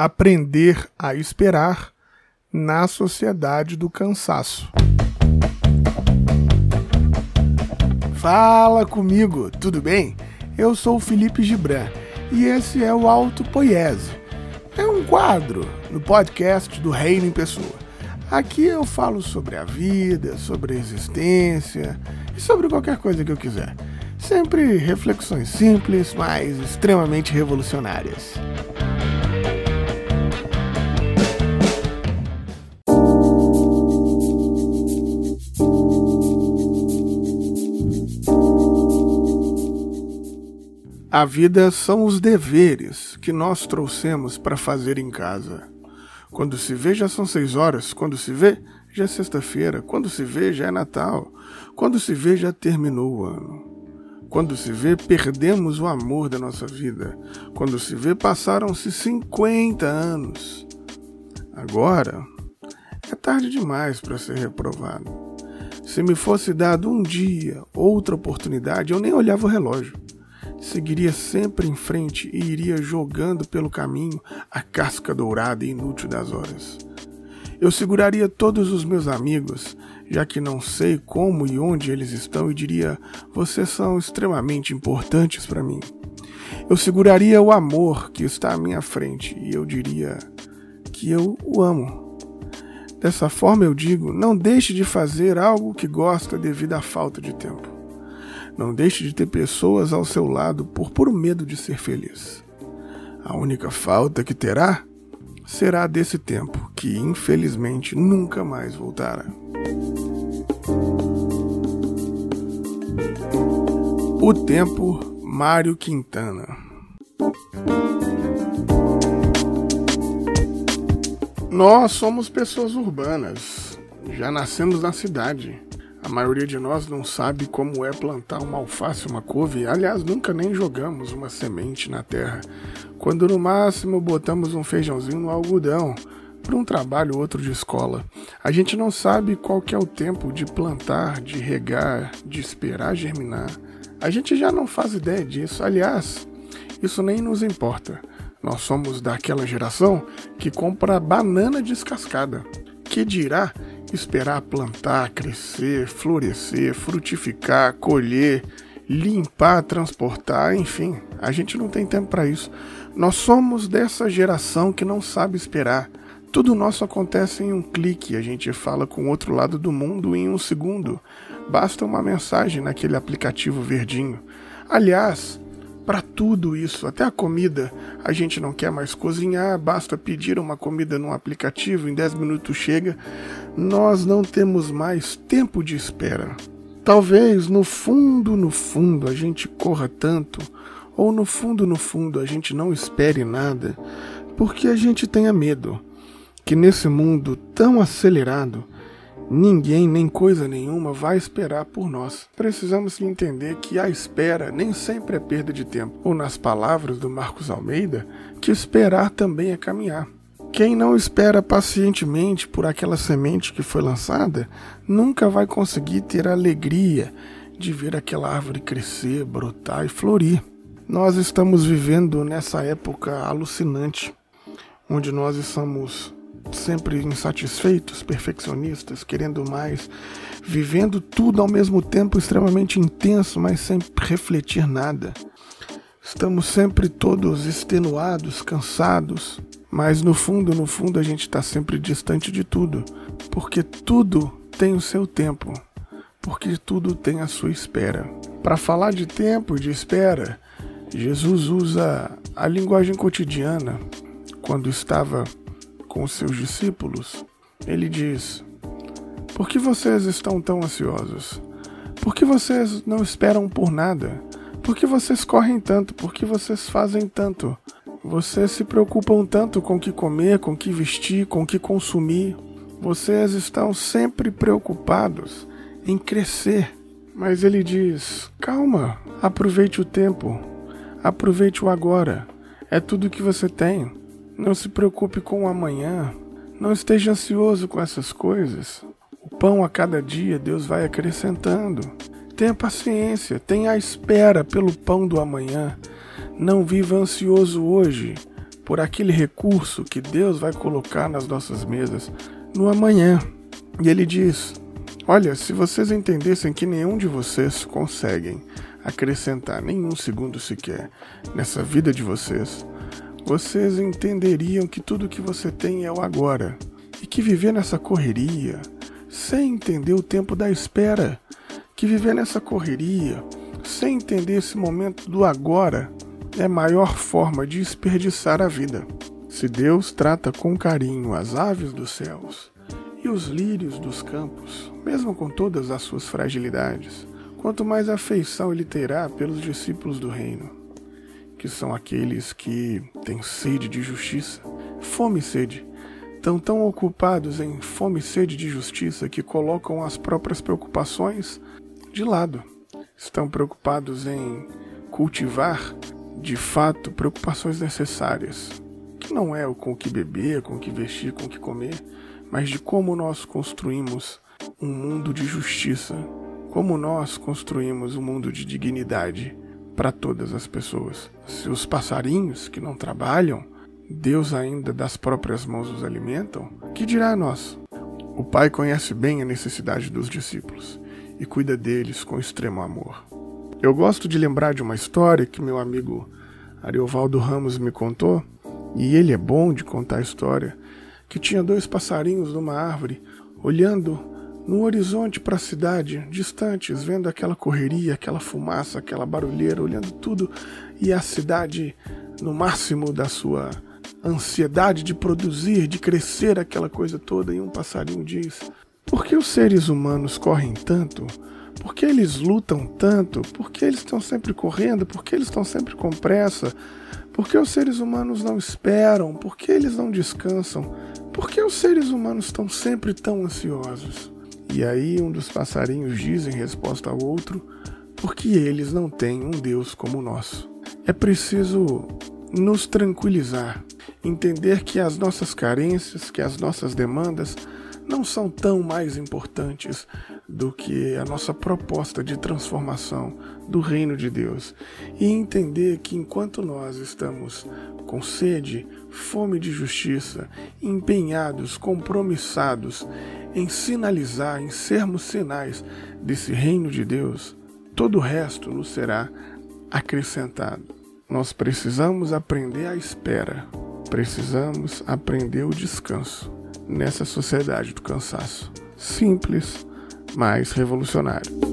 Aprender a esperar na sociedade do cansaço. Fala comigo, tudo bem? Eu sou o Felipe Gibran e esse é o Alto Poiese. É um quadro no podcast do Reino em Pessoa. Aqui eu falo sobre a vida, sobre a existência e sobre qualquer coisa que eu quiser. Sempre reflexões simples, mas extremamente revolucionárias. A vida são os deveres que nós trouxemos para fazer em casa. Quando se vê, já são seis horas. Quando se vê, já é sexta-feira. Quando se vê, já é Natal. Quando se vê, já terminou o ano. Quando se vê, perdemos o amor da nossa vida. Quando se vê, passaram-se 50 anos. Agora, é tarde demais para ser reprovado. Se me fosse dado um dia, outra oportunidade, eu nem olhava o relógio seguiria sempre em frente e iria jogando pelo caminho a casca dourada e inútil das horas. Eu seguraria todos os meus amigos, já que não sei como e onde eles estão, e diria: vocês são extremamente importantes para mim. Eu seguraria o amor que está à minha frente e eu diria que eu o amo. Dessa forma eu digo: não deixe de fazer algo que gosta devido à falta de tempo. Não deixe de ter pessoas ao seu lado por puro medo de ser feliz. A única falta que terá será desse tempo, que infelizmente nunca mais voltará. O Tempo, Mário Quintana. Nós somos pessoas urbanas, já nascemos na cidade. A maioria de nós não sabe como é plantar uma alface, uma couve. Aliás, nunca nem jogamos uma semente na terra. Quando no máximo botamos um feijãozinho no algodão para um trabalho ou outro de escola. A gente não sabe qual que é o tempo de plantar, de regar, de esperar germinar. A gente já não faz ideia disso. Aliás, isso nem nos importa. Nós somos daquela geração que compra banana descascada. Que dirá esperar plantar, crescer, florescer, frutificar, colher, limpar, transportar, enfim, a gente não tem tempo para isso. Nós somos dessa geração que não sabe esperar. Tudo nosso acontece em um clique, a gente fala com o outro lado do mundo em um segundo. Basta uma mensagem naquele aplicativo verdinho. Aliás, para tudo isso, até a comida. A gente não quer mais cozinhar, basta pedir uma comida num aplicativo, em 10 minutos chega. Nós não temos mais tempo de espera. Talvez no fundo, no fundo, a gente corra tanto, ou no fundo, no fundo, a gente não espere nada, porque a gente tenha medo que nesse mundo tão acelerado, Ninguém nem coisa nenhuma vai esperar por nós. Precisamos entender que a espera nem sempre é perda de tempo. Ou, nas palavras do Marcos Almeida, que esperar também é caminhar. Quem não espera pacientemente por aquela semente que foi lançada, nunca vai conseguir ter a alegria de ver aquela árvore crescer, brotar e florir. Nós estamos vivendo nessa época alucinante, onde nós estamos sempre insatisfeitos, perfeccionistas, querendo mais, vivendo tudo ao mesmo tempo extremamente intenso, mas sem refletir nada. Estamos sempre todos extenuados, cansados, mas no fundo, no fundo, a gente está sempre distante de tudo, porque tudo tem o seu tempo, porque tudo tem a sua espera. Para falar de tempo e de espera, Jesus usa a linguagem cotidiana quando estava com os seus discípulos, ele diz: Por que vocês estão tão ansiosos? Por que vocês não esperam por nada? Por que vocês correm tanto? Por que vocês fazem tanto? Vocês se preocupam tanto com o que comer, com o que vestir, com o que consumir. Vocês estão sempre preocupados em crescer. Mas ele diz: calma, aproveite o tempo, aproveite o agora. É tudo que você tem. Não se preocupe com o amanhã. Não esteja ansioso com essas coisas. O pão a cada dia Deus vai acrescentando. Tenha paciência, tenha espera pelo pão do amanhã. Não viva ansioso hoje, por aquele recurso que Deus vai colocar nas nossas mesas no amanhã. E ele diz: Olha, se vocês entendessem que nenhum de vocês conseguem acrescentar nenhum segundo sequer nessa vida de vocês, vocês entenderiam que tudo que você tem é o agora e que viver nessa correria, sem entender o tempo da espera, que viver nessa correria, sem entender esse momento do agora, é a maior forma de desperdiçar a vida. Se Deus trata com carinho as aves dos céus e os lírios dos campos, mesmo com todas as suas fragilidades, quanto mais afeição ele terá pelos discípulos do reino, que são aqueles que têm sede de justiça, fome e sede, estão tão ocupados em fome e sede de justiça que colocam as próprias preocupações de lado. Estão preocupados em cultivar, de fato, preocupações necessárias, que não é o com o que beber, com o que vestir, com o que comer, mas de como nós construímos um mundo de justiça, como nós construímos um mundo de dignidade para todas as pessoas. Se os passarinhos que não trabalham, Deus ainda das próprias mãos os alimentam, que dirá a nós? O Pai conhece bem a necessidade dos discípulos e cuida deles com extremo amor. Eu gosto de lembrar de uma história que meu amigo Ariovaldo Ramos me contou, e ele é bom de contar a história, que tinha dois passarinhos numa árvore olhando no horizonte para a cidade, distantes, vendo aquela correria, aquela fumaça, aquela barulheira, olhando tudo e a cidade no máximo da sua ansiedade de produzir, de crescer aquela coisa toda. E um passarinho diz: Por que os seres humanos correm tanto? Por que eles lutam tanto? Por que eles estão sempre correndo? Por que eles estão sempre com pressa? Por que os seres humanos não esperam? Por que eles não descansam? Por que os seres humanos estão sempre tão ansiosos? E aí um dos passarinhos diz em resposta ao outro: porque eles não têm um Deus como o nosso. É preciso nos tranquilizar, entender que as nossas carências, que as nossas demandas não são tão mais importantes do que a nossa proposta de transformação do reino de Deus. E entender que enquanto nós estamos com sede, fome de justiça, empenhados, compromissados em sinalizar, em sermos sinais desse reino de Deus, todo o resto nos será acrescentado. Nós precisamos aprender a espera, precisamos aprender o descanso nessa sociedade do cansaço. Simples, mais revolucionário.